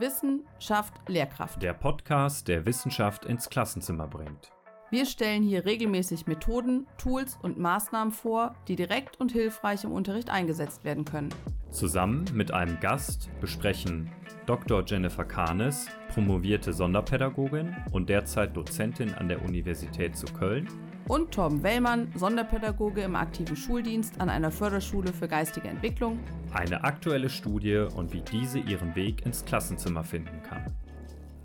Wissen schafft Lehrkraft. Der Podcast, der Wissenschaft ins Klassenzimmer bringt. Wir stellen hier regelmäßig Methoden, Tools und Maßnahmen vor, die direkt und hilfreich im Unterricht eingesetzt werden können. Zusammen mit einem Gast besprechen Dr. Jennifer Kahnes, promovierte Sonderpädagogin und derzeit Dozentin an der Universität zu Köln, und Torben Wellmann, Sonderpädagoge im aktiven Schuldienst an einer Förderschule für geistige Entwicklung. Eine aktuelle Studie und wie diese ihren Weg ins Klassenzimmer finden kann.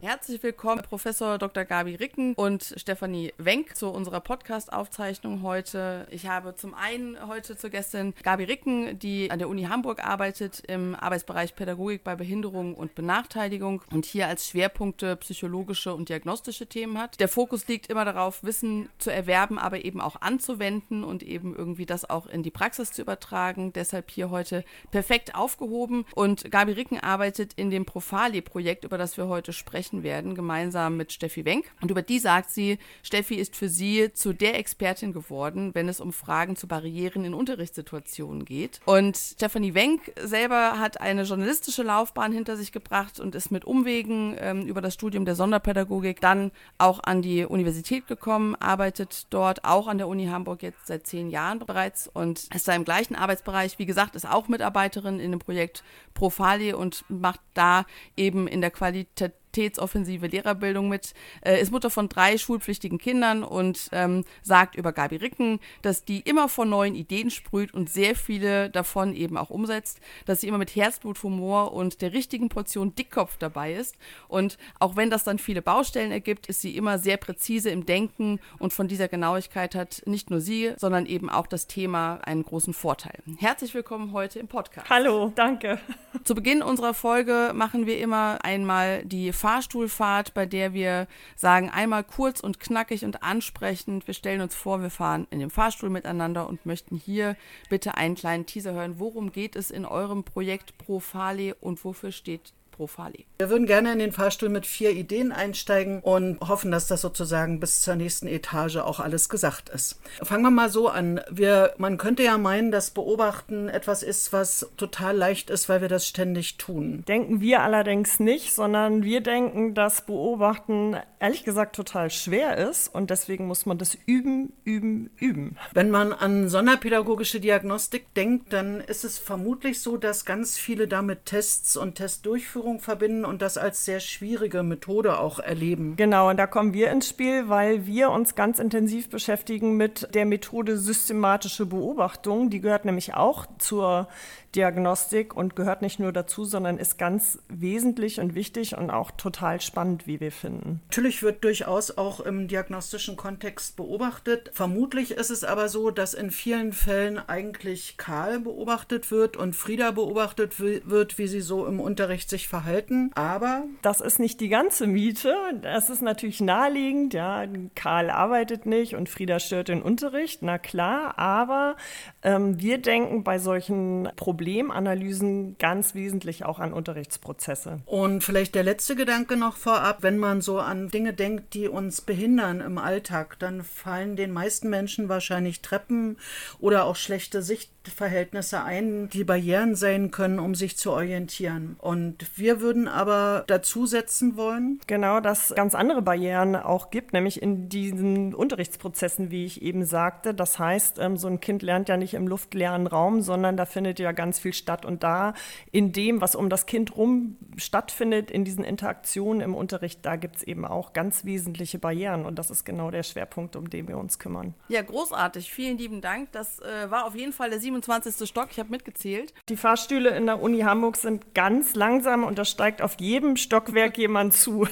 Herzlich willkommen, Professor Dr. Gabi Ricken und Stefanie Wenk zu unserer Podcast-Aufzeichnung heute. Ich habe zum einen heute zur Gästin Gabi Ricken, die an der Uni Hamburg arbeitet im Arbeitsbereich Pädagogik bei Behinderung und Benachteiligung und hier als Schwerpunkte psychologische und diagnostische Themen hat. Der Fokus liegt immer darauf, Wissen zu erwerben, aber eben auch anzuwenden und eben irgendwie das auch in die Praxis zu übertragen. Deshalb hier heute perfekt aufgehoben. Und Gabi Ricken arbeitet in dem Profali-Projekt, über das wir heute sprechen sprechen werden, gemeinsam mit Steffi Wenk. Und über die sagt sie, Steffi ist für sie zu der Expertin geworden, wenn es um Fragen zu Barrieren in Unterrichtssituationen geht. Und Stefanie Wenk selber hat eine journalistische Laufbahn hinter sich gebracht und ist mit Umwegen ähm, über das Studium der Sonderpädagogik dann auch an die Universität gekommen, arbeitet dort auch an der Uni Hamburg jetzt seit zehn Jahren bereits und ist da im gleichen Arbeitsbereich. Wie gesagt, ist auch Mitarbeiterin in dem Projekt Profali und macht da eben in der Qualität qualitätsoffensive Lehrerbildung mit, äh, ist Mutter von drei schulpflichtigen Kindern und ähm, sagt über Gabi Ricken, dass die immer von neuen Ideen sprüht und sehr viele davon eben auch umsetzt, dass sie immer mit Herzblut, Humor und der richtigen Portion Dickkopf dabei ist. Und auch wenn das dann viele Baustellen ergibt, ist sie immer sehr präzise im Denken und von dieser Genauigkeit hat nicht nur sie, sondern eben auch das Thema einen großen Vorteil. Herzlich willkommen heute im Podcast. Hallo, danke. Zu Beginn unserer Folge machen wir immer einmal die Fahrstuhlfahrt, bei der wir sagen, einmal kurz und knackig und ansprechend. Wir stellen uns vor, wir fahren in dem Fahrstuhl miteinander und möchten hier bitte einen kleinen Teaser hören. Worum geht es in eurem Projekt Profale und wofür steht Profali. Wir würden gerne in den Fahrstuhl mit vier Ideen einsteigen und hoffen, dass das sozusagen bis zur nächsten Etage auch alles gesagt ist. Fangen wir mal so an. Wir, man könnte ja meinen, dass Beobachten etwas ist, was total leicht ist, weil wir das ständig tun. Denken wir allerdings nicht, sondern wir denken, dass Beobachten ehrlich gesagt total schwer ist und deswegen muss man das üben, üben, üben. Wenn man an sonderpädagogische Diagnostik denkt, dann ist es vermutlich so, dass ganz viele damit Tests und Testdurchführungen Ernährung verbinden und das als sehr schwierige Methode auch erleben. Genau, und da kommen wir ins Spiel, weil wir uns ganz intensiv beschäftigen mit der Methode systematische Beobachtung. Die gehört nämlich auch zur Diagnostik und gehört nicht nur dazu, sondern ist ganz wesentlich und wichtig und auch total spannend, wie wir finden. Natürlich wird durchaus auch im diagnostischen Kontext beobachtet. Vermutlich ist es aber so, dass in vielen Fällen eigentlich Karl beobachtet wird und Frieda beobachtet wird, wie sie so im Unterricht sich verhalten. Aber das ist nicht die ganze Miete. Das ist natürlich naheliegend. Ja, Karl arbeitet nicht und Frieda stört den Unterricht. Na klar, aber ähm, wir denken bei solchen Problemen Problemanalysen ganz wesentlich auch an Unterrichtsprozesse. Und vielleicht der letzte Gedanke noch vorab, wenn man so an Dinge denkt, die uns behindern im Alltag, dann fallen den meisten Menschen wahrscheinlich Treppen oder auch schlechte Sicht Verhältnisse ein, die Barrieren sein können, um sich zu orientieren. Und wir würden aber dazu setzen wollen. Genau, dass ganz andere Barrieren auch gibt, nämlich in diesen Unterrichtsprozessen, wie ich eben sagte. Das heißt, ähm, so ein Kind lernt ja nicht im luftleeren Raum, sondern da findet ja ganz viel statt. Und da in dem, was um das Kind rum stattfindet, in diesen Interaktionen im Unterricht, da gibt es eben auch ganz wesentliche Barrieren. Und das ist genau der Schwerpunkt, um den wir uns kümmern. Ja, großartig. Vielen lieben Dank. Das äh, war auf jeden Fall der 27. Stock, ich habe mitgezählt. Die Fahrstühle in der Uni Hamburg sind ganz langsam und da steigt auf jedem Stockwerk jemand zu.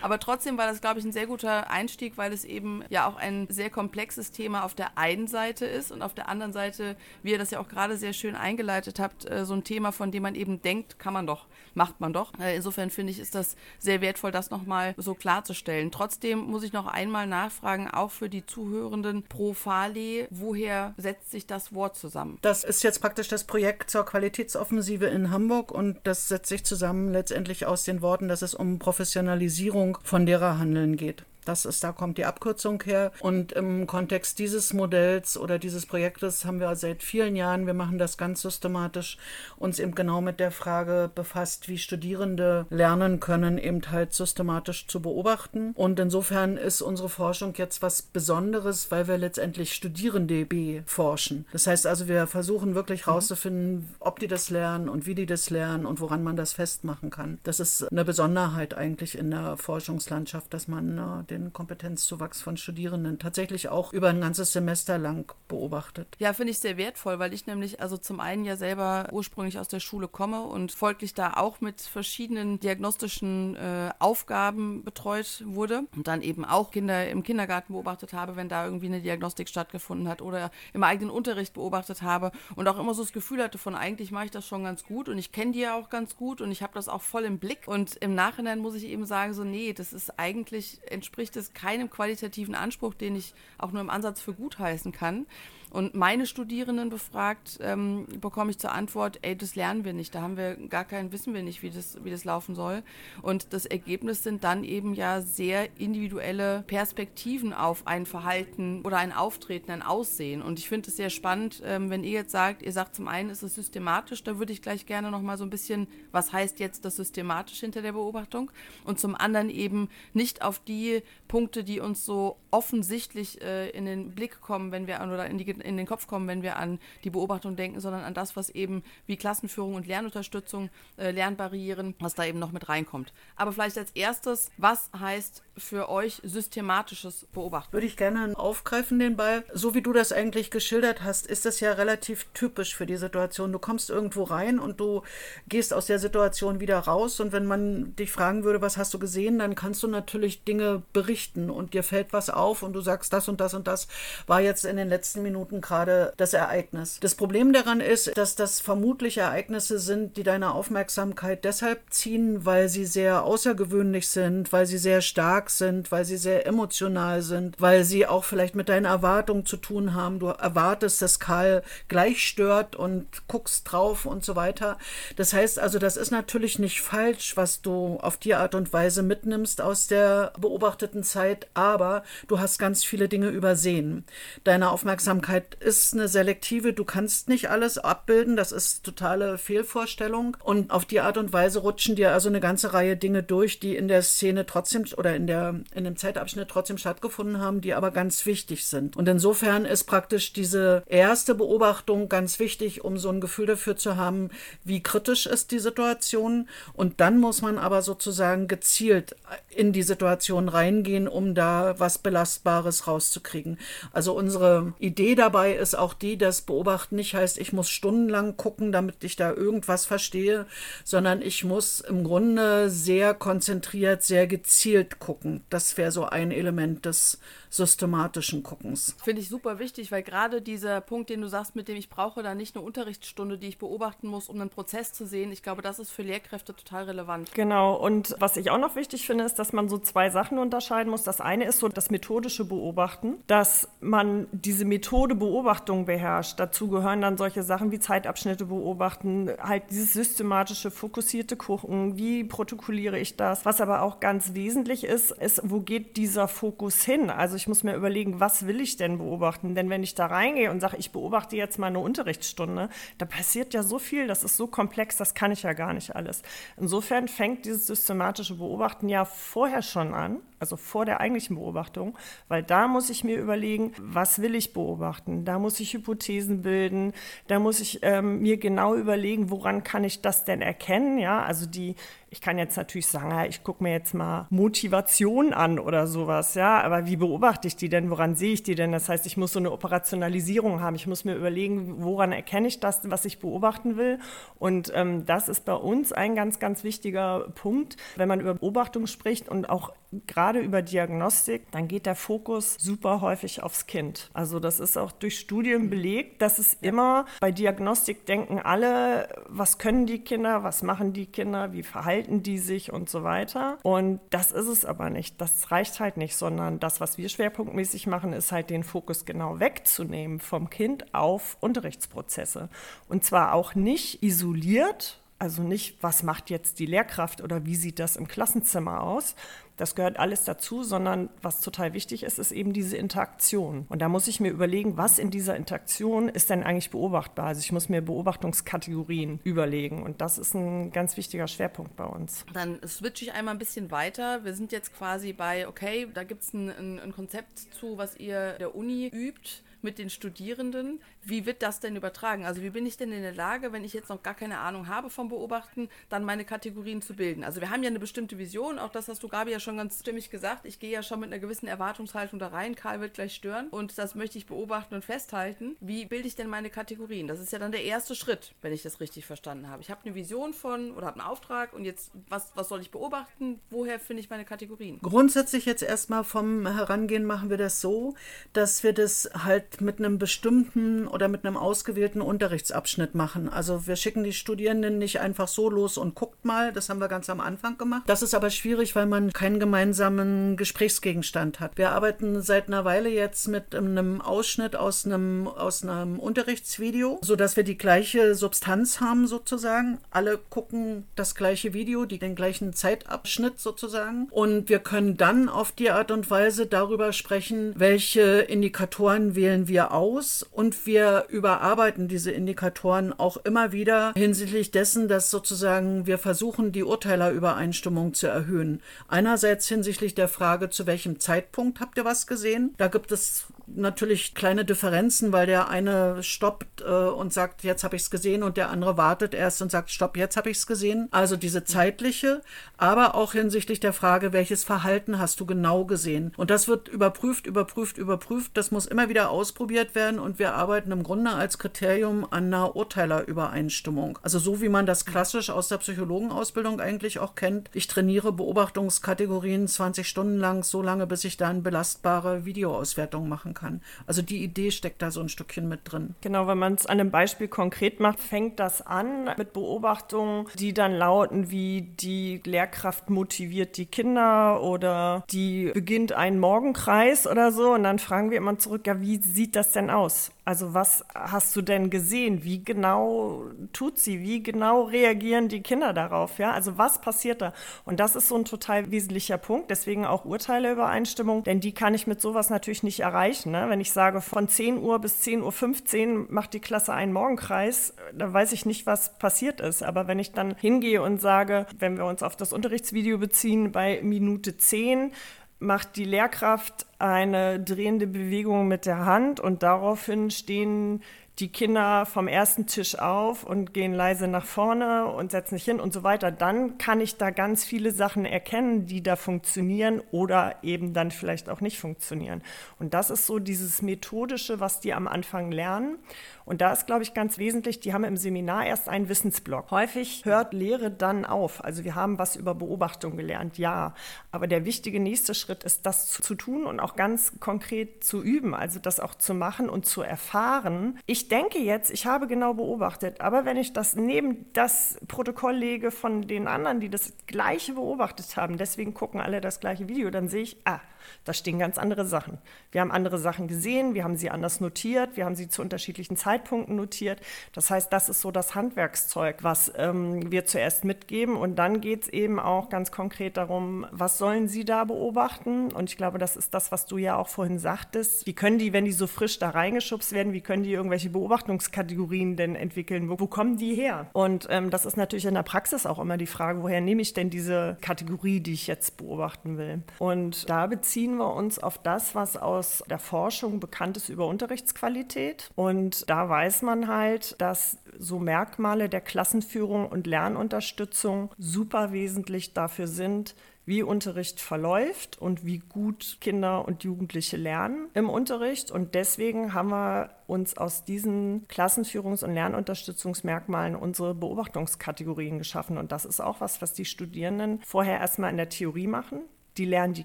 Aber trotzdem war das, glaube ich, ein sehr guter Einstieg, weil es eben ja auch ein sehr komplexes Thema auf der einen Seite ist und auf der anderen Seite, wie ihr das ja auch gerade sehr schön eingeleitet habt, äh, so ein Thema, von dem man eben denkt, kann man doch, macht man doch. Äh, insofern finde ich, ist das sehr wertvoll, das nochmal so klarzustellen. Trotzdem muss ich noch einmal nachfragen, auch für die Zuhörenden pro Fale, woher setzt sich das Wort zusammen? Das ist jetzt praktisch das Projekt zur Qualitätsoffensive in Hamburg und das setzt sich zusammen letztendlich aus den Worten, dass es um Professionalisierung von Lehrerhandeln geht. Das ist, da kommt die Abkürzung her. Und im Kontext dieses Modells oder dieses Projektes haben wir seit vielen Jahren, wir machen das ganz systematisch, uns eben genau mit der Frage befasst, wie Studierende lernen können, eben halt systematisch zu beobachten. Und insofern ist unsere Forschung jetzt was Besonderes, weil wir letztendlich Studierende forschen. Das heißt also, wir versuchen wirklich herauszufinden, ob die das lernen und wie die das lernen und woran man das festmachen kann. Das ist eine Besonderheit eigentlich in der Forschungslandschaft, dass man äh, den Kompetenzzuwachs von Studierenden tatsächlich auch über ein ganzes Semester lang beobachtet. Ja, finde ich sehr wertvoll, weil ich nämlich also zum einen ja selber ursprünglich aus der Schule komme und folglich da auch mit verschiedenen diagnostischen äh, Aufgaben betreut wurde und dann eben auch Kinder im Kindergarten beobachtet habe, wenn da irgendwie eine Diagnostik stattgefunden hat oder im eigenen Unterricht beobachtet habe und auch immer so das Gefühl hatte von eigentlich mache ich das schon ganz gut und ich kenne die ja auch ganz gut und ich habe das auch voll im Blick und im Nachhinein muss ich eben sagen so nee, das ist eigentlich entspricht es keinem qualitativen Anspruch, den ich auch nur im Ansatz für gut heißen kann. Und meine Studierenden befragt, ähm, bekomme ich zur Antwort, ey, das lernen wir nicht, da haben wir gar keinen, wissen wir nicht, wie das, wie das laufen soll. Und das Ergebnis sind dann eben ja sehr individuelle Perspektiven auf ein Verhalten oder ein Auftreten, ein Aussehen. Und ich finde es sehr spannend, ähm, wenn ihr jetzt sagt, ihr sagt zum einen, ist es systematisch, da würde ich gleich gerne nochmal so ein bisschen, was heißt jetzt das systematisch hinter der Beobachtung? Und zum anderen eben nicht auf die Punkte, die uns so offensichtlich äh, in den Blick kommen, wenn wir oder in die in den Kopf kommen, wenn wir an die Beobachtung denken, sondern an das, was eben wie Klassenführung und Lernunterstützung, äh, Lernbarrieren, was da eben noch mit reinkommt. Aber vielleicht als erstes, was heißt für euch systematisches Beobachten? Würde ich gerne aufgreifen, den Ball. So wie du das eigentlich geschildert hast, ist das ja relativ typisch für die Situation. Du kommst irgendwo rein und du gehst aus der Situation wieder raus und wenn man dich fragen würde, was hast du gesehen, dann kannst du natürlich Dinge berichten und dir fällt was auf und du sagst, das und das und das war jetzt in den letzten Minuten gerade das Ereignis. Das Problem daran ist, dass das vermutlich Ereignisse sind, die deine Aufmerksamkeit deshalb ziehen, weil sie sehr außergewöhnlich sind, weil sie sehr stark sind, weil sie sehr emotional sind, weil sie auch vielleicht mit deinen Erwartungen zu tun haben. Du erwartest, dass Karl gleich stört und guckst drauf und so weiter. Das heißt also, das ist natürlich nicht falsch, was du auf die Art und Weise mitnimmst aus der beobachteten Zeit, aber du hast ganz viele Dinge übersehen. Deine Aufmerksamkeit ist eine selektive, du kannst nicht alles abbilden, das ist totale Fehlvorstellung. Und auf die Art und Weise rutschen dir also eine ganze Reihe Dinge durch, die in der Szene trotzdem oder in, der, in dem Zeitabschnitt trotzdem stattgefunden haben, die aber ganz wichtig sind. Und insofern ist praktisch diese erste Beobachtung ganz wichtig, um so ein Gefühl dafür zu haben, wie kritisch ist die Situation. Und dann muss man aber sozusagen gezielt in die Situation reingehen, um da was Belastbares rauszukriegen. Also unsere Idee dabei ist auch die, dass Beobachten nicht heißt, ich muss stundenlang gucken, damit ich da irgendwas verstehe, sondern ich muss im Grunde sehr konzentriert, sehr gezielt gucken. Das wäre so ein Element des systematischen Guckens. Finde ich super wichtig, weil gerade dieser Punkt, den du sagst, mit dem ich brauche da nicht eine Unterrichtsstunde, die ich beobachten muss, um einen Prozess zu sehen, ich glaube, das ist für Lehrkräfte total relevant. Genau, und was ich auch noch wichtig finde, ist, dass man so zwei Sachen unterscheiden muss. Das eine ist so das methodische Beobachten, dass man diese Methode Beobachtung beherrscht. Dazu gehören dann solche Sachen wie Zeitabschnitte beobachten, halt dieses systematische, fokussierte Gucken, wie protokolliere ich das. Was aber auch ganz wesentlich ist, ist, wo geht dieser Fokus hin? Also ich muss mir überlegen, was will ich denn beobachten? Denn wenn ich da reingehe und sage, ich beobachte jetzt mal eine Unterrichtsstunde, da passiert ja so viel, das ist so komplex, das kann ich ja gar nicht alles. Insofern fängt dieses systematische Beobachten ja vorher schon an also vor der eigentlichen Beobachtung, weil da muss ich mir überlegen, was will ich beobachten? Da muss ich Hypothesen bilden, da muss ich ähm, mir genau überlegen, woran kann ich das denn erkennen? Ja, also die, ich kann jetzt natürlich sagen, ja, ich gucke mir jetzt mal Motivation an oder sowas, ja, aber wie beobachte ich die denn? Woran sehe ich die denn? Das heißt, ich muss so eine Operationalisierung haben. Ich muss mir überlegen, woran erkenne ich das, was ich beobachten will? Und ähm, das ist bei uns ein ganz, ganz wichtiger Punkt, wenn man über Beobachtung spricht und auch gerade über Diagnostik, dann geht der Fokus super häufig aufs Kind. Also das ist auch durch Studien belegt, dass es immer bei Diagnostik denken alle, was können die Kinder, was machen die Kinder, wie verhalten die sich und so weiter. Und das ist es aber nicht. Das reicht halt nicht, sondern das, was wir schwerpunktmäßig machen, ist halt den Fokus genau wegzunehmen vom Kind auf Unterrichtsprozesse. Und zwar auch nicht isoliert, Also nicht, was macht jetzt die Lehrkraft oder wie sieht das im Klassenzimmer aus. Das gehört alles dazu, sondern was total wichtig ist, ist eben diese Interaktion. Und da muss ich mir überlegen, was in dieser Interaktion ist denn eigentlich beobachtbar. Also ich muss mir Beobachtungskategorien überlegen. Und das ist ein ganz wichtiger Schwerpunkt bei uns. Dann switche ich einmal ein bisschen weiter. Wir sind jetzt quasi bei, okay, da gibt es ein, ein, ein Konzept zu, was ihr der Uni übt mit den Studierenden. Wie wird das denn übertragen? Also wie bin ich denn in der Lage, wenn ich jetzt noch gar keine Ahnung habe vom Beobachten, dann meine Kategorien zu bilden? Also wir haben ja eine bestimmte Vision, auch das hast du Gabi ja schon ganz stimmig gesagt. Ich gehe ja schon mit einer gewissen Erwartungshaltung da rein. Karl wird gleich stören und das möchte ich beobachten und festhalten. Wie bilde ich denn meine Kategorien? Das ist ja dann der erste Schritt, wenn ich das richtig verstanden habe. Ich habe eine Vision von oder habe einen Auftrag und jetzt, was, was soll ich beobachten? Woher finde ich meine Kategorien? Grundsätzlich jetzt erstmal vom Herangehen machen wir das so, dass wir das halt mit einem bestimmten oder mit einem ausgewählten Unterrichtsabschnitt machen. Also wir schicken die Studierenden nicht einfach so los und guckt mal, das haben wir ganz am Anfang gemacht. Das ist aber schwierig, weil man keinen gemeinsamen Gesprächsgegenstand hat. Wir arbeiten seit einer Weile jetzt mit einem Ausschnitt aus einem, aus einem Unterrichtsvideo, sodass wir die gleiche Substanz haben sozusagen. Alle gucken das gleiche Video, die, den gleichen Zeitabschnitt sozusagen. Und wir können dann auf die Art und Weise darüber sprechen, welche Indikatoren wählen wir aus und wir überarbeiten diese Indikatoren auch immer wieder hinsichtlich dessen, dass sozusagen wir versuchen, die Urteilerübereinstimmung zu erhöhen. Einerseits hinsichtlich der Frage, zu welchem Zeitpunkt habt ihr was gesehen? Da gibt es natürlich kleine Differenzen, weil der eine stoppt äh, und sagt, jetzt habe ich es gesehen und der andere wartet erst und sagt, stopp, jetzt habe ich es gesehen. Also diese zeitliche, aber auch hinsichtlich der Frage, welches Verhalten hast du genau gesehen. Und das wird überprüft, überprüft, überprüft. Das muss immer wieder ausprobiert werden und wir arbeiten im Grunde als Kriterium an einer Urteilerübereinstimmung. Also so wie man das klassisch aus der Psychologenausbildung eigentlich auch kennt. Ich trainiere Beobachtungskategorien 20 Stunden lang, so lange, bis ich dann belastbare Videoauswertungen machen kann kann. Also die Idee steckt da so ein Stückchen mit drin. Genau, wenn man es an einem Beispiel konkret macht, fängt das an mit Beobachtungen, die dann lauten wie die Lehrkraft motiviert die Kinder oder die beginnt einen Morgenkreis oder so. Und dann fragen wir immer zurück, ja, wie sieht das denn aus? Also was hast du denn gesehen? Wie genau tut sie? Wie genau reagieren die Kinder darauf? Ja, also was passiert da? Und das ist so ein total wesentlicher Punkt. Deswegen auch Urteileübereinstimmung, denn die kann ich mit sowas natürlich nicht erreichen. Ne? Wenn ich sage, von 10 Uhr bis 10.15 Uhr macht die Klasse einen Morgenkreis, da weiß ich nicht, was passiert ist. Aber wenn ich dann hingehe und sage, wenn wir uns auf das Unterrichtsvideo beziehen, bei Minute 10 macht die Lehrkraft eine drehende Bewegung mit der Hand und daraufhin stehen die Kinder vom ersten Tisch auf und gehen leise nach vorne und setzen sich hin und so weiter, dann kann ich da ganz viele Sachen erkennen, die da funktionieren oder eben dann vielleicht auch nicht funktionieren. Und das ist so dieses Methodische, was die am Anfang lernen. Und da ist, glaube ich, ganz wesentlich, die haben im Seminar erst einen Wissensblock. Häufig hört Lehre dann auf. Also wir haben was über Beobachtung gelernt, ja. Aber der wichtige nächste Schritt ist, das zu tun und auch ganz konkret zu üben, also das auch zu machen und zu erfahren. Ich denke jetzt, ich habe genau beobachtet, aber wenn ich das neben das Protokoll lege von den anderen, die das gleiche beobachtet haben, deswegen gucken alle das gleiche Video, dann sehe ich, ah, da stehen ganz andere Sachen. Wir haben andere Sachen gesehen, wir haben sie anders notiert, wir haben sie zu unterschiedlichen Zeitpunkten notiert. Das heißt, das ist so das Handwerkszeug, was ähm, wir zuerst mitgeben. Und dann geht es eben auch ganz konkret darum, was sollen sie da beobachten? Und ich glaube, das ist das, was du ja auch vorhin sagtest. Wie können die, wenn die so frisch da reingeschubst werden, wie können die irgendwelche Beobachtungskategorien denn entwickeln? Wo, wo kommen die her? Und ähm, das ist natürlich in der Praxis auch immer die Frage, woher nehme ich denn diese Kategorie, die ich jetzt beobachten will? Und da beziehen beziehen wir uns auf das, was aus der Forschung bekannt ist über Unterrichtsqualität. Und da weiß man halt, dass so Merkmale der Klassenführung und Lernunterstützung super wesentlich dafür sind, wie Unterricht verläuft und wie gut Kinder und Jugendliche lernen im Unterricht. Und deswegen haben wir uns aus diesen Klassenführungs- und Lernunterstützungsmerkmalen unsere Beobachtungskategorien geschaffen. Und das ist auch was, was die Studierenden vorher erstmal in der Theorie machen. Die lernen die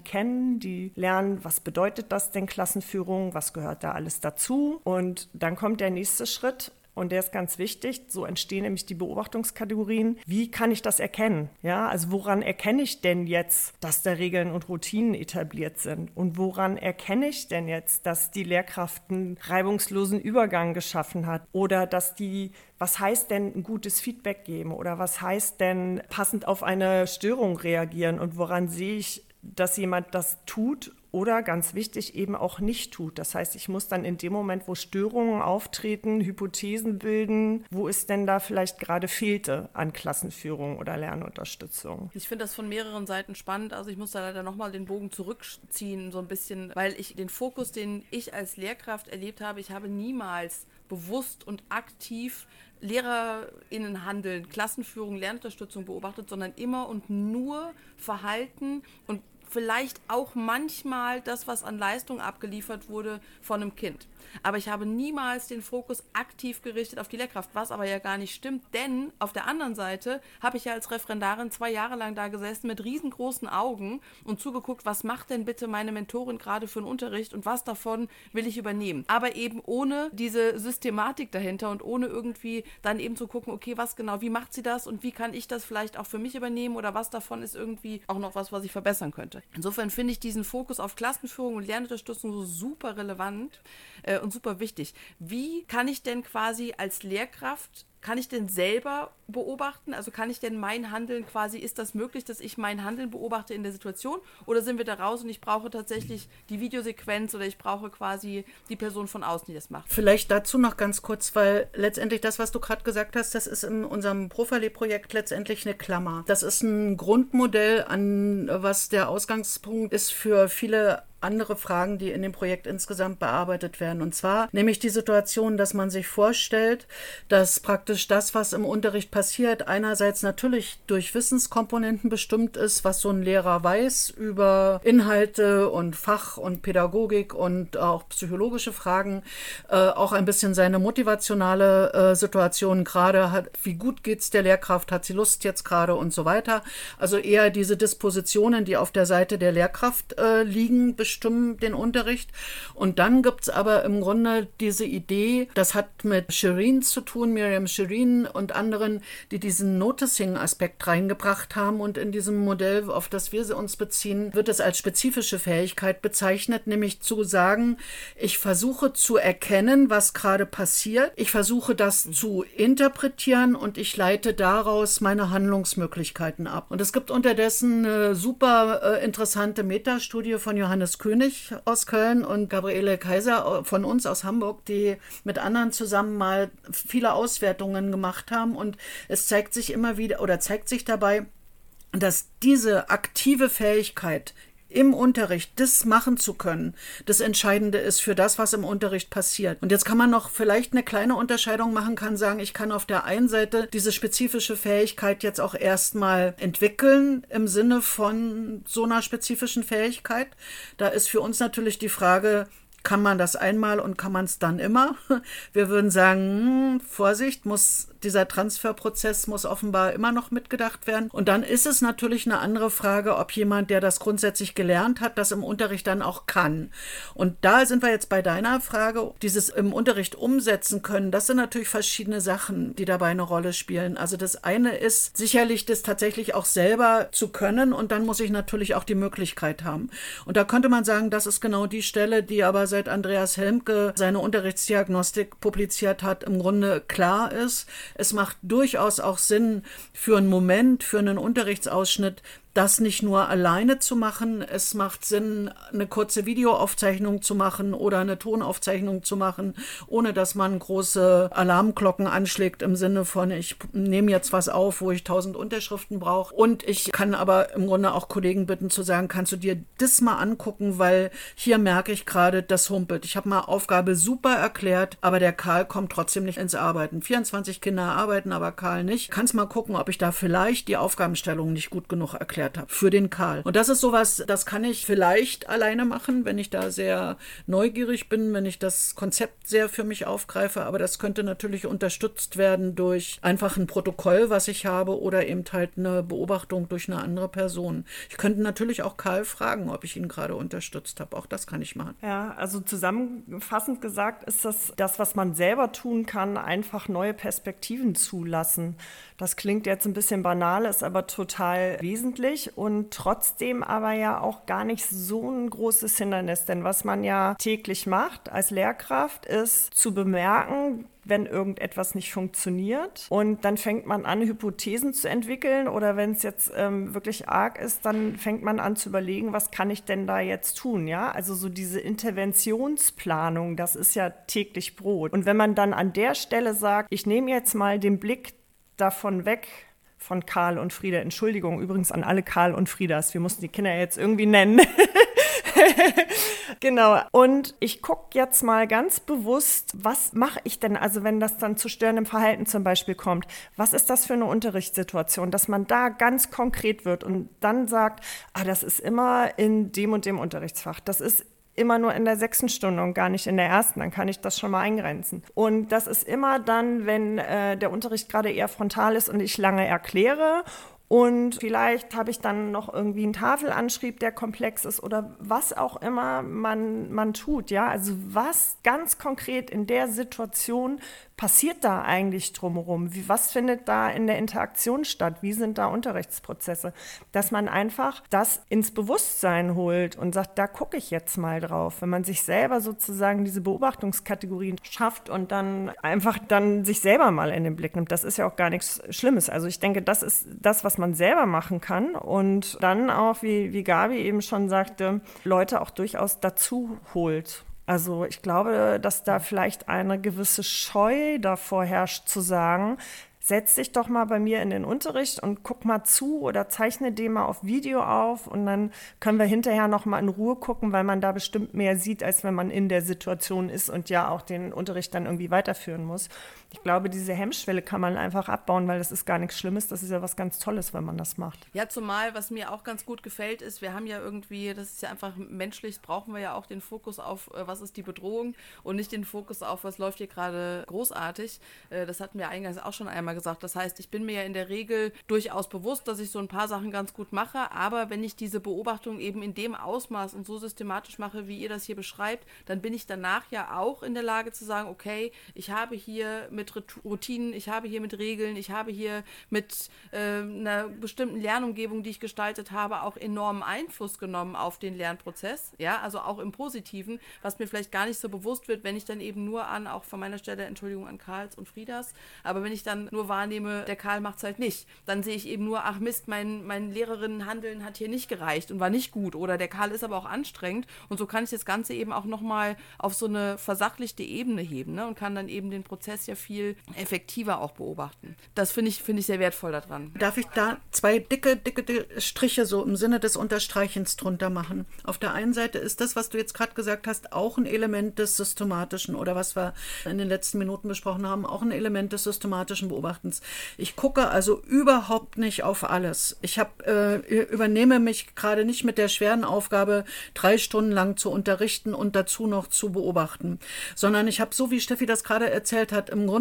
kennen, die lernen, was bedeutet das denn Klassenführung, was gehört da alles dazu. Und dann kommt der nächste Schritt, Und der ist ganz wichtig. So entstehen nämlich die Beobachtungskategorien. Wie kann ich das erkennen? Ja, also woran erkenne ich denn jetzt, dass da Regeln und Routinen etabliert sind? Und woran erkenne ich denn jetzt, dass die Lehrkraft einen reibungslosen Übergang geschaffen hat? Oder dass die was heißt denn ein gutes Feedback geben oder was heißt denn passend auf eine Störung reagieren und woran sehe ich, dass jemand das tut oder ganz wichtig eben auch nicht tut. Das heißt, ich muss dann in dem Moment, wo Störungen auftreten, Hypothesen bilden, wo es denn da vielleicht gerade fehlte an Klassenführung oder Lernunterstützung. Ich finde das von mehreren Seiten spannend. Also ich muss da leider nochmal den Bogen zurückziehen, so ein bisschen, weil ich den Fokus, den ich als Lehrkraft erlebt habe, ich habe niemals bewusst und aktiv LehrerInnen handeln, Klassenführung, Lernunterstützung beobachtet, sondern immer und nur Verhalten und vielleicht auch manchmal das, was an Leistung abgeliefert wurde von einem Kind. Aber ich habe niemals den Fokus aktiv gerichtet auf die Lehrkraft, was aber ja gar nicht stimmt, denn auf der anderen Seite habe ich ja als Referendarin zwei Jahre lang da gesessen mit riesengroßen Augen und zugeguckt, was macht denn bitte meine Mentorin gerade für einen Unterricht und was davon will ich übernehmen. Aber eben ohne diese Systematik dahinter und ohne irgendwie dann eben zu gucken, okay, was genau, wie macht sie das und wie kann ich das vielleicht auch für mich übernehmen oder was davon ist irgendwie auch noch was, was ich verbessern könnte sollte. Insofern finde ich diesen Fokus auf Klassenführung und Lernunterstützung so super relevant äh, und super wichtig. Wie kann ich denn quasi als Lehrkraft kann ich denn selber beobachten? Also kann ich denn mein Handeln quasi, ist das möglich, dass ich mein Handeln beobachte in der Situation? Oder sind wir da raus und ich brauche tatsächlich die Videosequenz oder ich brauche quasi die Person von außen, die das macht? Vielleicht dazu noch ganz kurz, weil letztendlich das, was du gerade gesagt hast, das ist in unserem Profile-Projekt letztendlich eine Klammer. Das ist ein Grundmodell, an was der Ausgangspunkt ist für viele andere Fragen, die in dem Projekt insgesamt bearbeitet werden. Und zwar nämlich die Situation, dass man sich vorstellt, dass praktisch das, was im Unterricht passiert, einerseits natürlich durch Wissenskomponenten bestimmt ist, was so ein Lehrer weiß über Inhalte und Fach und Pädagogik und auch psychologische Fragen, äh, auch ein bisschen seine motivationale äh, Situation gerade hat, wie gut geht's der Lehrkraft, hat sie Lust jetzt gerade und so weiter. Also eher diese Dispositionen, die auf der Seite der Lehrkraft äh, liegen, bestimmen den Unterricht. Und dann gibt es aber im Grunde diese Idee, das hat mit Shirin zu tun, Miriam Shirin und anderen, die diesen Noticing-Aspekt reingebracht haben. Und in diesem Modell, auf das wir uns beziehen, wird es als spezifische Fähigkeit bezeichnet, nämlich zu sagen, ich versuche zu erkennen, was gerade passiert. Ich versuche das zu interpretieren und ich leite daraus meine Handlungsmöglichkeiten ab. Und es gibt unterdessen eine super äh, interessante Metastudie von Johannes König aus Köln und Gabriele Kaiser von uns aus Hamburg, die mit anderen zusammen mal viele Auswertungen gemacht haben. Und es zeigt sich immer wieder oder zeigt sich dabei, dass diese aktive Fähigkeit im Unterricht das machen zu können, das Entscheidende ist für das, was im Unterricht passiert. Und jetzt kann man noch vielleicht eine kleine Unterscheidung machen, kann sagen, ich kann auf der einen Seite diese spezifische Fähigkeit jetzt auch erstmal entwickeln im Sinne von so einer spezifischen Fähigkeit. Da ist für uns natürlich die Frage, kann man das einmal und kann man es dann immer? Wir würden sagen, hm, Vorsicht, muss dieser Transferprozess muss offenbar immer noch mitgedacht werden. Und dann ist es natürlich eine andere Frage, ob jemand, der das grundsätzlich gelernt hat, das im Unterricht dann auch kann. Und da sind wir jetzt bei deiner Frage, dieses im Unterricht umsetzen können. Das sind natürlich verschiedene Sachen, die dabei eine Rolle spielen. Also das eine ist sicherlich das tatsächlich auch selber zu können und dann muss ich natürlich auch die Möglichkeit haben. Und da könnte man sagen, das ist genau die Stelle, die aber seit Andreas Helmke seine Unterrichtsdiagnostik publiziert hat, im Grunde klar ist. Es macht durchaus auch Sinn für einen Moment, für einen Unterrichtsausschnitt, das nicht nur alleine zu machen. Es macht Sinn, eine kurze Videoaufzeichnung zu machen oder eine Tonaufzeichnung zu machen, ohne dass man große Alarmglocken anschlägt im Sinne von, ich nehme jetzt was auf, wo ich tausend Unterschriften brauche. Und ich kann aber im Grunde auch Kollegen bitten zu sagen, kannst du dir das mal angucken, weil hier merke ich gerade, das humpelt. Ich habe mal Aufgabe super erklärt, aber der Karl kommt trotzdem nicht ins Arbeiten. 24 Kinder arbeiten, aber Karl nicht. Kannst mal gucken, ob ich da vielleicht die Aufgabenstellung nicht gut genug erklärt erklärt habe für den Karl. Und das ist sowas, das kann ich vielleicht alleine machen, wenn ich da sehr neugierig bin, wenn ich das Konzept sehr für mich aufgreife. Aber das könnte natürlich unterstützt werden durch einfach ein Protokoll, was ich habe, oder eben halt eine Beobachtung durch eine andere Person. Ich könnte natürlich auch Karl fragen, ob ich ihn gerade unterstützt habe. Auch das kann ich machen. Ja, also zusammenfassend gesagt ist das das, was man selber tun kann, einfach neue Perspektiven zulassen. Das klingt jetzt ein bisschen banal, ist aber total wesentlich und trotzdem aber ja auch gar nicht so ein großes Hindernis. Denn was man ja täglich macht als Lehrkraft, ist zu bemerken, wenn irgendetwas nicht funktioniert. Und dann fängt man an, Hypothesen zu entwickeln. Oder wenn es jetzt ähm, wirklich arg ist, dann fängt man an zu überlegen, was kann ich denn da jetzt tun? Ja, also so diese Interventionsplanung, das ist ja täglich Brot. Und wenn man dann an der Stelle sagt, ich nehme jetzt mal den Blick davon weg, von Karl und Frieda. Entschuldigung übrigens an alle Karl und Friedas. Wir mussten die Kinder jetzt irgendwie nennen. genau. Und ich gucke jetzt mal ganz bewusst, was mache ich denn, also wenn das dann zu störendem Verhalten zum Beispiel kommt, was ist das für eine Unterrichtssituation, dass man da ganz konkret wird und dann sagt, ah, das ist immer in dem und dem Unterrichtsfach, das ist immer nur in der sechsten Stunde und gar nicht in der ersten. Dann kann ich das schon mal eingrenzen. Und das ist immer dann, wenn äh, der Unterricht gerade eher frontal ist und ich lange erkläre und vielleicht habe ich dann noch irgendwie einen Tafelanschrieb, der komplex ist oder was auch immer man, man tut. Ja, also was ganz konkret in der Situation passiert da eigentlich drumherum? Wie, was findet da in der Interaktion statt? Wie sind da Unterrichtsprozesse? Dass man einfach das ins Bewusstsein holt und sagt, da gucke ich jetzt mal drauf. Wenn man sich selber sozusagen diese Beobachtungskategorien schafft und dann einfach dann sich selber mal in den Blick nimmt, das ist ja auch gar nichts Schlimmes. Also ich denke, das ist das, was man selber machen kann und dann auch, wie, wie Gabi eben schon sagte, Leute auch durchaus dazu holt. Also ich glaube, dass da vielleicht eine gewisse Scheu davor herrscht zu sagen, setz dich doch mal bei mir in den Unterricht und guck mal zu oder zeichne den mal auf Video auf und dann können wir hinterher noch mal in Ruhe gucken, weil man da bestimmt mehr sieht, als wenn man in der Situation ist und ja auch den Unterricht dann irgendwie weiterführen muss. Ich glaube, diese Hemmschwelle kann man einfach abbauen, weil das ist gar nichts Schlimmes. Das ist ja was ganz Tolles, wenn man das macht. Ja, zumal, was mir auch ganz gut gefällt, ist, wir haben ja irgendwie, das ist ja einfach menschlich, brauchen wir ja auch den Fokus auf, äh, was ist die Bedrohung und nicht den Fokus auf, was läuft hier gerade großartig. Äh, das hatten wir eingangs auch schon einmal gesagt. Das heißt, ich bin mir ja in der Regel durchaus bewusst, dass ich so ein paar Sachen ganz gut mache, aber wenn ich diese Beobachtung eben in dem Ausmaß und so systematisch mache, wie ihr das hier beschreibt, dann bin ich danach ja auch in der Lage zu sagen, okay, ich habe hier mit Routinen, ich habe hier mit Regeln, ich habe hier mit äh, einer bestimmten Lernumgebung, die ich gestaltet habe, auch enormen Einfluss genommen auf den Lernprozess. Ja, also auch im Positiven, was mir vielleicht gar nicht so bewusst wird, wenn ich dann eben nur an, auch von meiner Stelle, Entschuldigung an Karls und Friedas, aber wenn ich dann nur wahrnehme, der Karl macht es halt nicht, dann sehe ich eben nur, ach Mist, mein, mein Lehrerinnenhandeln hat hier nicht gereicht und war nicht gut oder der Karl ist aber auch anstrengend und so kann ich das Ganze eben auch nochmal auf so eine versachlichte Ebene heben ne? und kann dann eben den Prozess ja viel effektiver auch beobachten. Das finde ich, find ich sehr wertvoll daran. Darf ich da zwei dicke, dicke, dicke Striche so im Sinne des Unterstreichens drunter machen? Auf der einen Seite ist das, was du jetzt gerade gesagt hast, auch ein Element des systematischen oder was wir in den letzten Minuten besprochen haben, auch ein Element des systematischen Beobachtens. Ich gucke also überhaupt nicht auf alles. Ich hab, äh, übernehme mich gerade nicht mit der schweren Aufgabe, drei Stunden lang zu unterrichten und dazu noch zu beobachten, sondern ich habe, so wie Steffi das gerade erzählt hat, im Grunde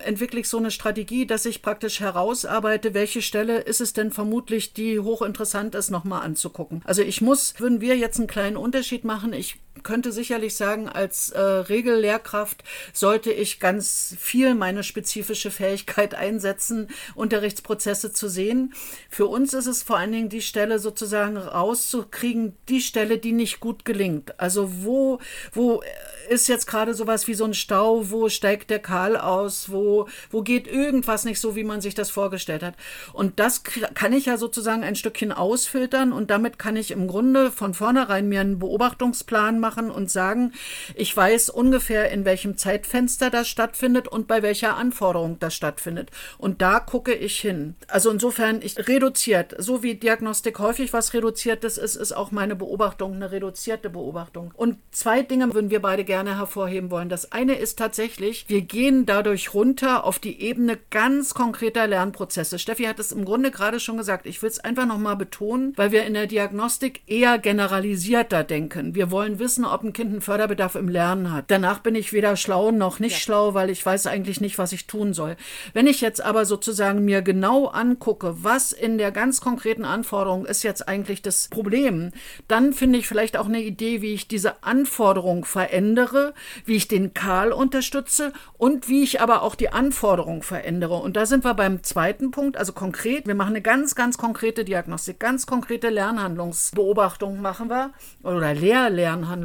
entwickle ich so eine Strategie, dass ich praktisch herausarbeite, welche Stelle ist es denn vermutlich, die hochinteressant ist, nochmal anzugucken. Also ich muss, würden wir jetzt einen kleinen Unterschied machen, ich könnte sicherlich sagen, als äh, Regellehrkraft sollte ich ganz viel meine spezifische Fähigkeit einsetzen, Unterrichtsprozesse zu sehen. Für uns ist es vor allen Dingen die Stelle sozusagen rauszukriegen, die Stelle, die nicht gut gelingt. Also wo, wo ist jetzt gerade sowas wie so ein Stau, wo steigt der Karl aus, wo, wo geht irgendwas nicht so, wie man sich das vorgestellt hat. Und das kann ich ja sozusagen ein Stückchen ausfiltern und damit kann ich im Grunde von vornherein mir einen Beobachtungsplan machen und sagen, ich weiß ungefähr, in welchem Zeitfenster das stattfindet und bei welcher Anforderung das stattfindet. Und da gucke ich hin. Also insofern, ich reduziert, so wie Diagnostik häufig was Reduziertes ist, ist auch meine Beobachtung eine reduzierte Beobachtung. Und zwei Dinge würden wir beide gerne hervorheben wollen. Das eine ist tatsächlich, wir gehen dadurch runter auf die Ebene ganz konkreter Lernprozesse. Steffi hat es im Grunde gerade schon gesagt. Ich will es einfach nochmal betonen, weil wir in der Diagnostik eher generalisierter denken. Wir wollen wissen, ob ein Kind einen Förderbedarf im Lernen hat. Danach bin ich weder schlau noch nicht ja. schlau, weil ich weiß eigentlich nicht, was ich tun soll. Wenn ich jetzt aber sozusagen mir genau angucke, was in der ganz konkreten Anforderung ist jetzt eigentlich das Problem, dann finde ich vielleicht auch eine Idee, wie ich diese Anforderung verändere, wie ich den Karl unterstütze und wie ich aber auch die Anforderung verändere. Und da sind wir beim zweiten Punkt, also konkret. Wir machen eine ganz, ganz konkrete Diagnostik, ganz konkrete Lernhandlungsbeobachtung machen wir oder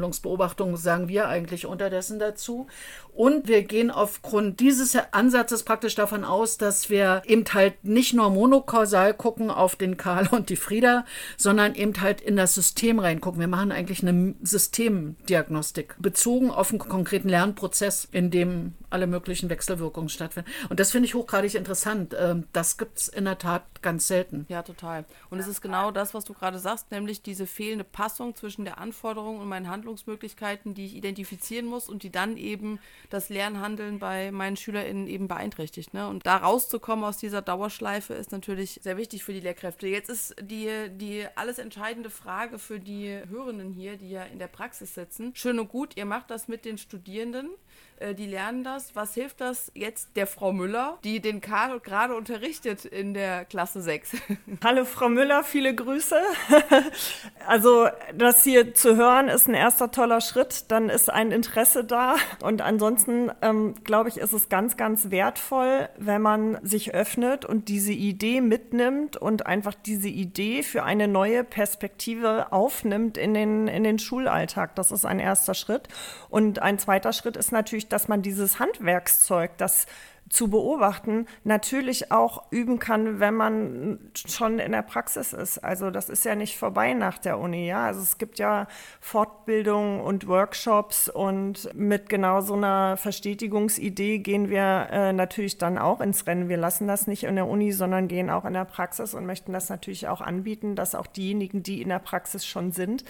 Lehr-Lernhandlungsbeobachtung sagen wir eigentlich unterdessen dazu. Und wir gehen aufgrund dieses Ansatzes praktisch davon aus, dass wir eben halt nicht nur monokausal gucken auf den Karl und die Frieda, sondern eben halt in das System reingucken. Wir machen eigentlich eine Systemdiagnostik bezogen auf einen konkreten Lernprozess, in dem alle möglichen Wechselwirkungen stattfinden. Und das finde ich hochgradig interessant. Ähm, das gibt es in der Tat ganz selten. Ja, total. Und es ist genau das, was du gerade sagst, nämlich diese fehlende Passung zwischen der Anforderung und meinen Handlungsmöglichkeiten, die ich identifizieren muss und die dann eben das Lernhandeln bei meinen SchülerInnen eben beeinträchtigt. Ne? Und da rauszukommen aus dieser Dauerschleife ist natürlich sehr wichtig für die Lehrkräfte. Jetzt ist die, die alles entscheidende Frage für die Hörenden hier, die ja in der Praxis sitzen. Schön und gut, ihr macht das mit den Studierenden. Äh, die lernen das. Was hilft das jetzt der Frau Müller, die den Karl gerade unterrichtet in der Klasse 6? Hallo Frau Müller, viele Grüße. Also das hier zu hören ist ein erster toller Schritt. Dann ist ein Interesse da. Und ansonsten ähm, glaube ich, ist es ganz, ganz wertvoll, wenn man sich öffnet und diese Idee mitnimmt und einfach diese Idee für eine neue Perspektive aufnimmt in den, in den Schulalltag. Das ist ein erster Schritt. Und ein zweiter Schritt ist natürlich dass man dieses Handwerkszeug, das zu beobachten, natürlich auch üben kann, wenn man schon in der Praxis ist. Also das ist ja nicht vorbei nach der Uni, ja. Also es gibt ja Fortbildungen und Workshops und mit genau so einer Verstetigungsidee gehen wir äh, natürlich dann auch ins Rennen. Wir lassen das nicht in der Uni, sondern gehen auch in der Praxis und möchten das natürlich auch anbieten, dass auch diejenigen, die in der Praxis schon sind,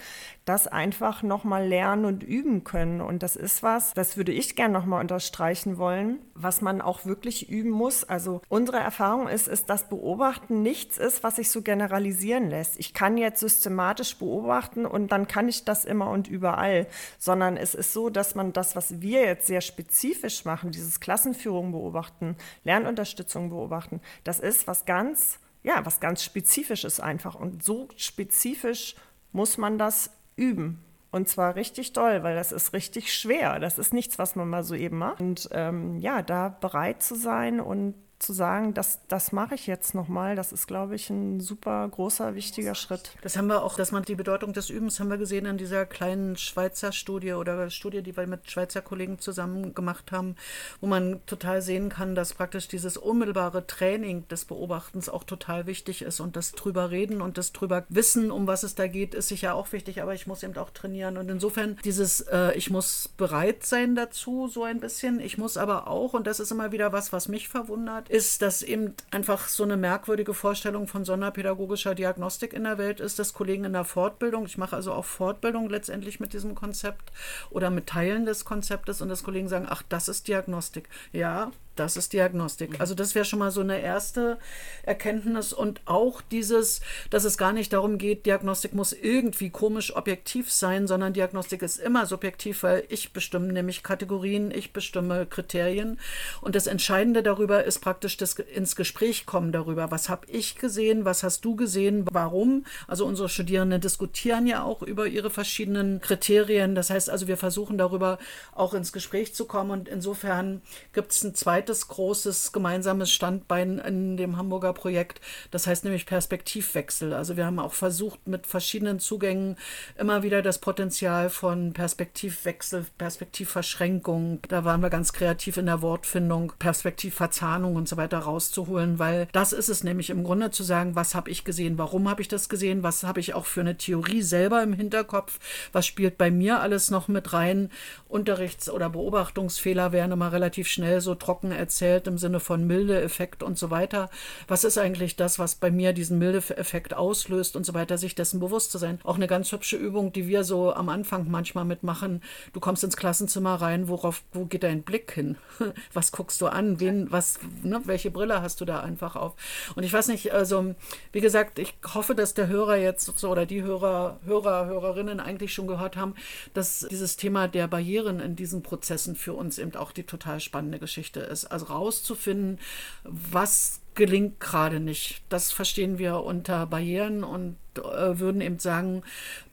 das einfach nochmal lernen und üben können. Und das ist was, das würde ich gerne nochmal unterstreichen wollen, was man auch wirklich wirklich üben muss. Also unsere Erfahrung ist, ist, dass Beobachten nichts ist, was sich so generalisieren lässt. Ich kann jetzt systematisch beobachten und dann kann ich das immer und überall, sondern es ist so, dass man das, was wir jetzt sehr spezifisch machen, dieses Klassenführung beobachten, Lernunterstützung beobachten, das ist was ganz, ja, was ganz spezifisches einfach. Und so spezifisch muss man das üben. Und zwar richtig doll, weil das ist richtig schwer. Das ist nichts, was man mal so eben macht. Und ähm, ja, da bereit zu sein und zu sagen, das, das mache ich jetzt nochmal, das ist, glaube ich, ein super großer, wichtiger Schritt. Das haben wir auch, dass man die Bedeutung des Übens haben wir gesehen an dieser kleinen Schweizer Studie oder Studie, die wir mit Schweizer Kollegen zusammen gemacht haben, wo man total sehen kann, dass praktisch dieses unmittelbare Training des Beobachtens auch total wichtig ist und das drüber reden und das drüber wissen, um was es da geht, ist sicher auch wichtig, aber ich muss eben auch trainieren. Und insofern dieses, äh, ich muss bereit sein dazu, so ein bisschen, ich muss aber auch, und das ist immer wieder was, was mich verwundert, ist, dass eben einfach so eine merkwürdige Vorstellung von sonderpädagogischer Diagnostik in der Welt ist, dass Kollegen in der Fortbildung, ich mache also auch Fortbildung letztendlich mit diesem Konzept oder mit Teilen des Konzeptes und dass Kollegen sagen, ach, das ist Diagnostik. Ja, das ist Diagnostik. Also das wäre schon mal so eine erste Erkenntnis und auch dieses, dass es gar nicht darum geht, Diagnostik muss irgendwie komisch objektiv sein, sondern Diagnostik ist immer subjektiv, weil ich bestimme nämlich Kategorien, ich bestimme Kriterien und das Entscheidende darüber ist praktisch das ins Gespräch kommen darüber, was habe ich gesehen, was hast du gesehen, warum. Also unsere Studierenden diskutieren ja auch über ihre verschiedenen Kriterien. Das heißt also, wir versuchen darüber auch ins Gespräch zu kommen und insofern gibt es ein zweites zweites großes gemeinsames Standbein in dem Hamburger Projekt. Das heißt nämlich Perspektivwechsel. Also wir haben auch versucht, mit verschiedenen Zugängen immer wieder das Potenzial von Perspektivwechsel, Perspektivverschränkung, da waren wir ganz kreativ in der Wortfindung, Perspektivverzahnung und so weiter rauszuholen, weil das ist es nämlich im Grunde zu sagen, was habe ich gesehen, warum habe ich das gesehen, was habe ich auch für eine Theorie selber im Hinterkopf, was spielt bei mir alles noch mit rein. Unterrichts- oder Beobachtungsfehler werden immer relativ schnell so trocken erzählt im Sinne von Milde-Effekt und so weiter. Was ist eigentlich das, was bei mir diesen Milde-Effekt auslöst und so weiter, sich dessen bewusst zu sein. Auch eine ganz hübsche Übung, die wir so am Anfang manchmal mitmachen. Du kommst ins Klassenzimmer rein, worauf, wo geht dein Blick hin? Was guckst du an? Wen, was, ne, welche Brille hast du da einfach auf? Und ich weiß nicht, also, wie gesagt, ich hoffe, dass der Hörer jetzt so oder die Hörer, Hörer, Hörerinnen eigentlich schon gehört haben, dass dieses Thema der Barrieren in diesen Prozessen für uns eben auch die total spannende Geschichte ist. Also rauszufinden, was gelingt gerade nicht. Das verstehen wir unter Barrieren und äh, würden eben sagen,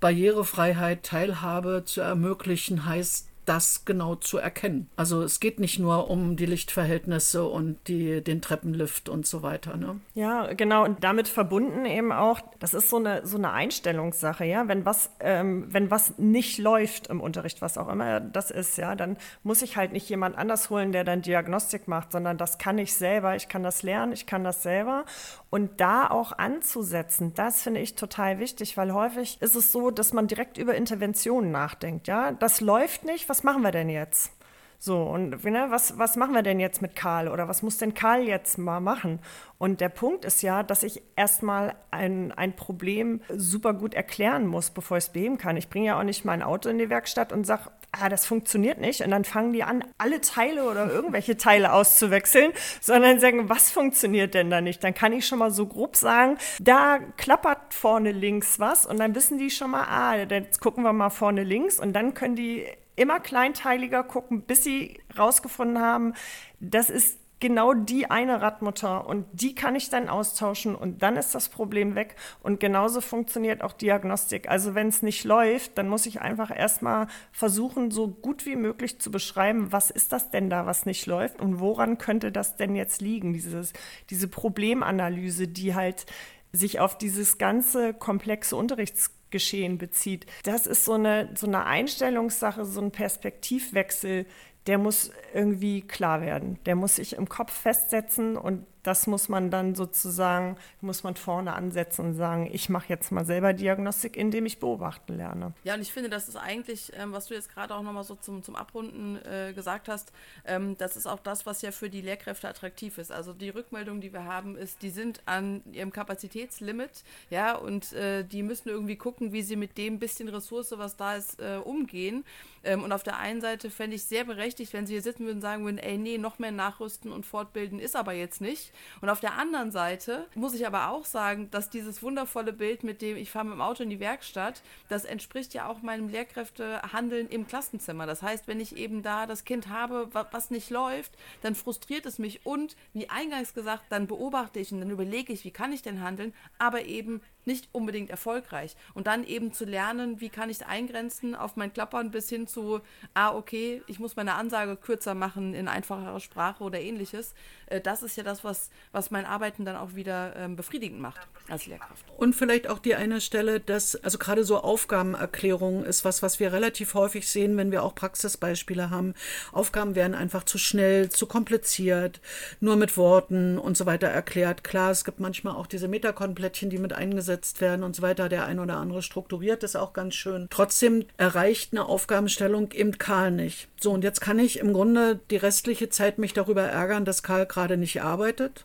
Barrierefreiheit, Teilhabe zu ermöglichen, heißt das genau zu erkennen. Also es geht nicht nur um die Lichtverhältnisse und die, den Treppenlift und so weiter. Ne? Ja, genau. Und damit verbunden eben auch, das ist so eine, so eine Einstellungssache, ja. Wenn was, ähm, wenn was nicht läuft im Unterricht, was auch immer das ist, ja, dann muss ich halt nicht jemand anders holen, der dann Diagnostik macht, sondern das kann ich selber. Ich kann das lernen, ich kann das selber. Und da auch anzusetzen, das finde ich total wichtig, weil häufig ist es so, dass man direkt über Interventionen nachdenkt. Ja, das läuft nicht, was machen wir denn jetzt? So, und ne, was, was machen wir denn jetzt mit Karl oder was muss denn Karl jetzt mal machen? Und der Punkt ist ja, dass ich erstmal ein, ein Problem super gut erklären muss, bevor ich es beheben kann. Ich bringe ja auch nicht mein Auto in die Werkstatt und sage, ah, das funktioniert nicht. Und dann fangen die an, alle Teile oder irgendwelche Teile auszuwechseln, sondern sagen, was funktioniert denn da nicht? Dann kann ich schon mal so grob sagen, da klappert vorne links was und dann wissen die schon mal, ah, jetzt gucken wir mal vorne links und dann können die immer kleinteiliger gucken, bis sie rausgefunden haben, das ist genau die eine Radmutter und die kann ich dann austauschen und dann ist das Problem weg. Und genauso funktioniert auch Diagnostik. Also wenn es nicht läuft, dann muss ich einfach erstmal versuchen, so gut wie möglich zu beschreiben, was ist das denn da, was nicht läuft und woran könnte das denn jetzt liegen, Dieses, diese Problemanalyse, die halt sich auf dieses ganze komplexe Unterrichtsgeschehen bezieht. Das ist so eine, so eine Einstellungssache, so ein Perspektivwechsel, der muss irgendwie klar werden. Der muss sich im Kopf festsetzen und das muss man dann sozusagen, muss man vorne ansetzen und sagen, ich mache jetzt mal selber Diagnostik, indem ich beobachten lerne. Ja, und ich finde, das ist eigentlich, ähm, was du jetzt gerade auch nochmal so zum, zum Abrunden äh, gesagt hast, ähm, das ist auch das, was ja für die Lehrkräfte attraktiv ist. Also die Rückmeldung, die wir haben, ist, die sind an ihrem Kapazitätslimit, ja, und äh, die müssen irgendwie gucken, wie sie mit dem bisschen Ressource, was da ist, äh, umgehen. Ähm, und auf der einen Seite fände ich sehr berechtigt, wenn sie hier sitzen würden und sagen würden, ey, nee, noch mehr nachrüsten und fortbilden ist aber jetzt nicht. Und auf der anderen Seite muss ich aber auch sagen, dass dieses wundervolle Bild mit dem, ich fahre mit dem Auto in die Werkstatt, das entspricht ja auch meinem Lehrkräftehandeln im Klassenzimmer. Das heißt, wenn ich eben da das Kind habe, was nicht läuft, dann frustriert es mich und, wie eingangs gesagt, dann beobachte ich und dann überlege ich, wie kann ich denn handeln, aber eben nicht unbedingt erfolgreich. Und dann eben zu lernen, wie kann ich eingrenzen auf mein Klappern bis hin zu, ah, okay, ich muss meine Ansage kürzer machen in einfacherer Sprache oder ähnliches. Äh, das ist ja das, was, was mein Arbeiten dann auch wieder ähm, befriedigend macht als Lehrkraft. Und vielleicht auch die eine Stelle, dass, also gerade so Aufgabenerklärungen ist was, was wir relativ häufig sehen, wenn wir auch Praxisbeispiele haben. Aufgaben werden einfach zu schnell, zu kompliziert, nur mit Worten und so weiter erklärt. Klar, es gibt manchmal auch diese Metakonplättchen, die mit eingesetzt werden und so weiter. Der ein oder andere strukturiert ist auch ganz schön. Trotzdem erreicht eine Aufgabenstellung eben Karl nicht. So, und jetzt kann ich im Grunde die restliche Zeit mich darüber ärgern, dass Karl gerade nicht arbeitet.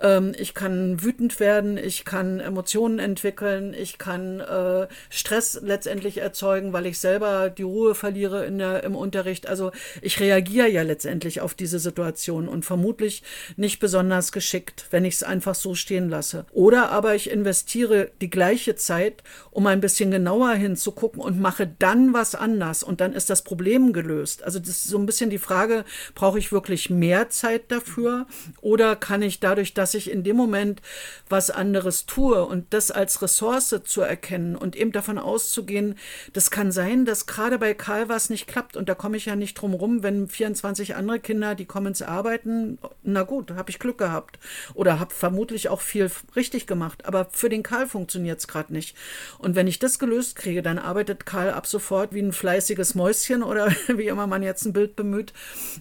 Ähm, ich kann wütend werden, ich kann Emotionen entwickeln, ich kann äh, Stress letztendlich erzeugen, weil ich selber die Ruhe verliere in der, im Unterricht. Also ich reagiere ja letztendlich auf diese Situation und vermutlich nicht besonders geschickt, wenn ich es einfach so stehen lasse. Oder aber ich investiere die gleiche Zeit, um ein bisschen genauer hinzugucken und mache dann was anders und dann ist das Problem gelöst. Also das ist so ein bisschen die Frage, brauche ich wirklich mehr Zeit dafür oder kann ich dadurch, dass dass ich in dem Moment was anderes tue und das als Ressource zu erkennen und eben davon auszugehen, das kann sein, dass gerade bei Karl was nicht klappt und da komme ich ja nicht drum rum, wenn 24 andere Kinder, die kommen ins Arbeiten, na gut, habe ich Glück gehabt oder habe vermutlich auch viel richtig gemacht, aber für den Karl funktioniert es gerade nicht. Und wenn ich das gelöst kriege, dann arbeitet Karl ab sofort wie ein fleißiges Mäuschen oder wie immer man jetzt ein Bild bemüht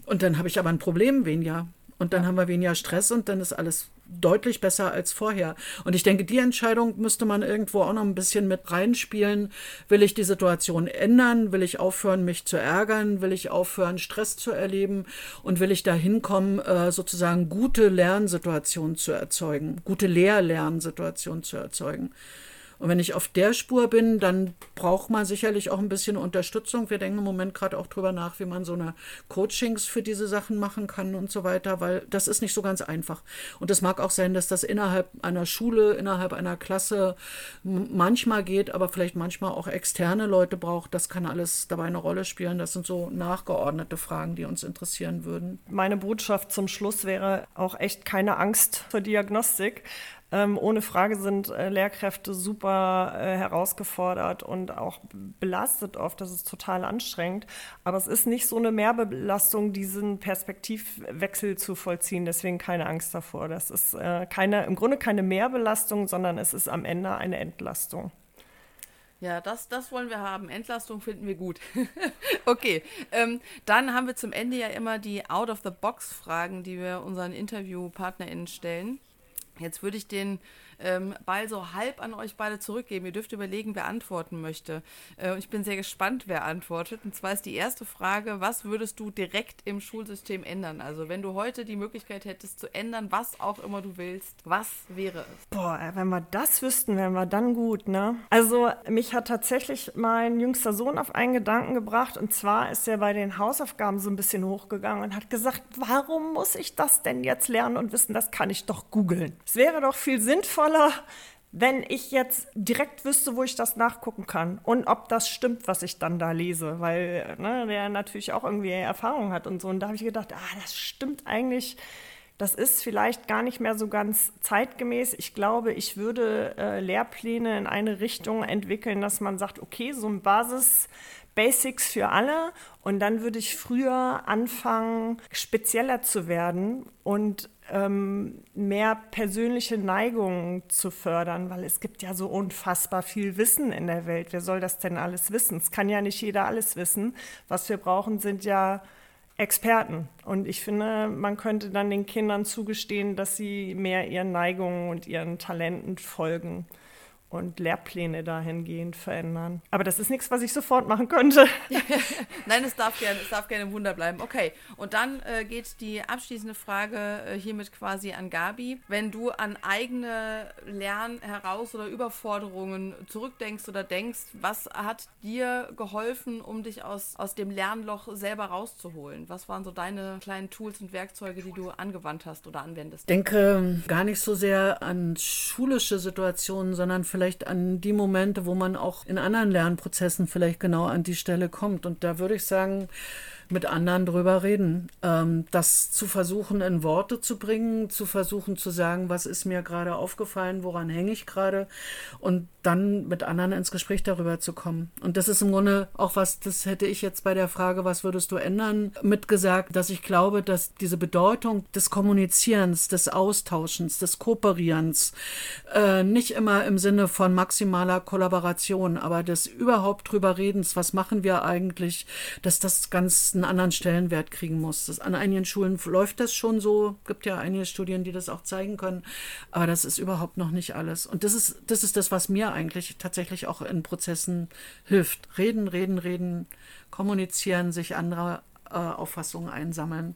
und dann habe ich aber ein Problem weniger. Und dann haben wir weniger Stress und dann ist alles deutlich besser als vorher. Und ich denke, die Entscheidung müsste man irgendwo auch noch ein bisschen mit reinspielen. Will ich die Situation ändern? Will ich aufhören, mich zu ärgern? Will ich aufhören, Stress zu erleben? Und will ich da hinkommen, äh, sozusagen gute Lernsituationen zu erzeugen, gute Lehr-Lernsituationen zu erzeugen? Und wenn ich auf der Spur bin, dann braucht man sicherlich auch ein bisschen Unterstützung. Wir denken im Moment gerade auch drüber nach, wie man so eine Coachings für diese Sachen machen kann und so weiter, weil das ist nicht so ganz einfach. Und es mag auch sein, dass das innerhalb einer Schule, innerhalb einer Klasse manchmal geht, aber vielleicht manchmal auch externe Leute braucht. Das kann alles dabei eine Rolle spielen. Das sind so nachgeordnete Fragen, die uns interessieren würden. Meine Botschaft zum Schluss wäre auch echt keine Angst vor Diagnostik. Ähm, ohne Frage sind äh, Lehrkräfte super äh, herausgefordert und auch belastet oft. Das ist total anstrengend. Aber es ist nicht so eine Mehrbelastung, diesen Perspektivwechsel zu vollziehen. Deswegen keine Angst davor. Das ist äh, keine, im Grunde keine Mehrbelastung, sondern es ist am Ende eine Entlastung. Ja, das, das wollen wir haben. Entlastung finden wir gut. okay, ähm, dann haben wir zum Ende ja immer die Out-of-the-Box-Fragen, die wir unseren InterviewpartnerInnen stellen. Jetzt würde ich den ähm, Ball so halb an euch beide zurückgeben. Ihr dürft überlegen, wer antworten möchte. Äh, ich bin sehr gespannt, wer antwortet. Und zwar ist die erste Frage, was würdest du direkt im Schulsystem ändern? Also wenn du heute die Möglichkeit hättest zu ändern, was auch immer du willst, was wäre es? Boah, wenn wir das wüssten, wären wir dann gut, ne? Also mich hat tatsächlich mein jüngster Sohn auf einen Gedanken gebracht. Und zwar ist er bei den Hausaufgaben so ein bisschen hochgegangen und hat gesagt, warum muss ich das denn jetzt lernen und wissen, das kann ich doch googeln. Es wäre doch viel sinnvoller, sinnvoller, wenn ich jetzt direkt wüsste, wo ich das nachgucken kann und ob das stimmt, was ich dann da lese, weil ne, der natürlich auch irgendwie Erfahrung hat und so. Und da habe ich gedacht, ah, das stimmt eigentlich. Das ist vielleicht gar nicht mehr so ganz zeitgemäß. Ich glaube, ich würde äh, Lehrpläne in eine Richtung entwickeln, dass man sagt, okay, so ein Basis Basics für alle und dann würde ich früher anfangen, spezieller zu werden und ähm, mehr persönliche Neigungen zu fördern, weil es gibt ja so unfassbar viel Wissen in der Welt. Wer soll das denn alles wissen? Es kann ja nicht jeder alles wissen. Was wir brauchen, sind ja Experten. Und ich finde, man könnte dann den Kindern zugestehen, dass sie mehr ihren Neigungen und ihren Talenten folgen und Lehrpläne dahingehend verändern. Aber das ist nichts, was ich sofort machen könnte. Nein, es darf gerne, es darf gerne ein Wunder bleiben. Okay, und dann äh, geht die abschließende Frage äh, hiermit quasi an Gabi. Wenn du an eigene Lern-, Heraus- oder Überforderungen zurückdenkst oder denkst, was hat dir geholfen, um dich aus, aus dem Lernloch selber rauszuholen? Was waren so deine kleinen Tools und Werkzeuge, die du angewandt hast oder anwendest? Ich denke gar nicht so sehr an schulische Situationen, sondern vielleicht vielleicht an die Momente, wo man auch in anderen Lernprozessen vielleicht genau an die Stelle kommt. Und da würde ich sagen, mit anderen drüber reden. Ähm, das zu versuchen, in Worte zu bringen, zu versuchen zu sagen, was ist mir gerade aufgefallen, woran hänge ich gerade und dann mit anderen ins Gespräch darüber zu kommen. Und das ist im Grunde auch was, das hätte ich jetzt bei der Frage, was würdest du ändern, mitgesagt, dass ich glaube, dass diese Bedeutung des Kommunizierens, des Austauschens, des Kooperierens, äh, nicht immer im Sinne von maximaler Kollaboration, aber des überhaupt drüber Redens, was machen wir eigentlich, dass das ganz einen anderen Stellenwert kriegen muss. Das, an einigen Schulen läuft das schon so, gibt ja einige Studien, die das auch zeigen können, aber das ist überhaupt noch nicht alles. Und das ist, das ist das, was mir eigentlich tatsächlich auch in Prozessen hilft. Reden, reden, reden, kommunizieren, sich andere äh, Auffassungen einsammeln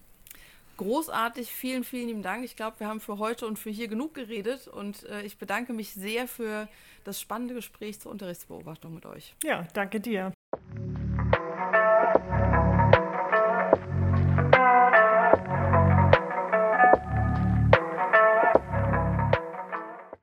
großartig. Vielen, vielen lieben Dank. Ich glaube, wir haben für heute und für hier genug geredet und äh, ich bedanke mich sehr für das spannende Gespräch zur Unterrichtsbeobachtung mit euch. Ja, danke dir.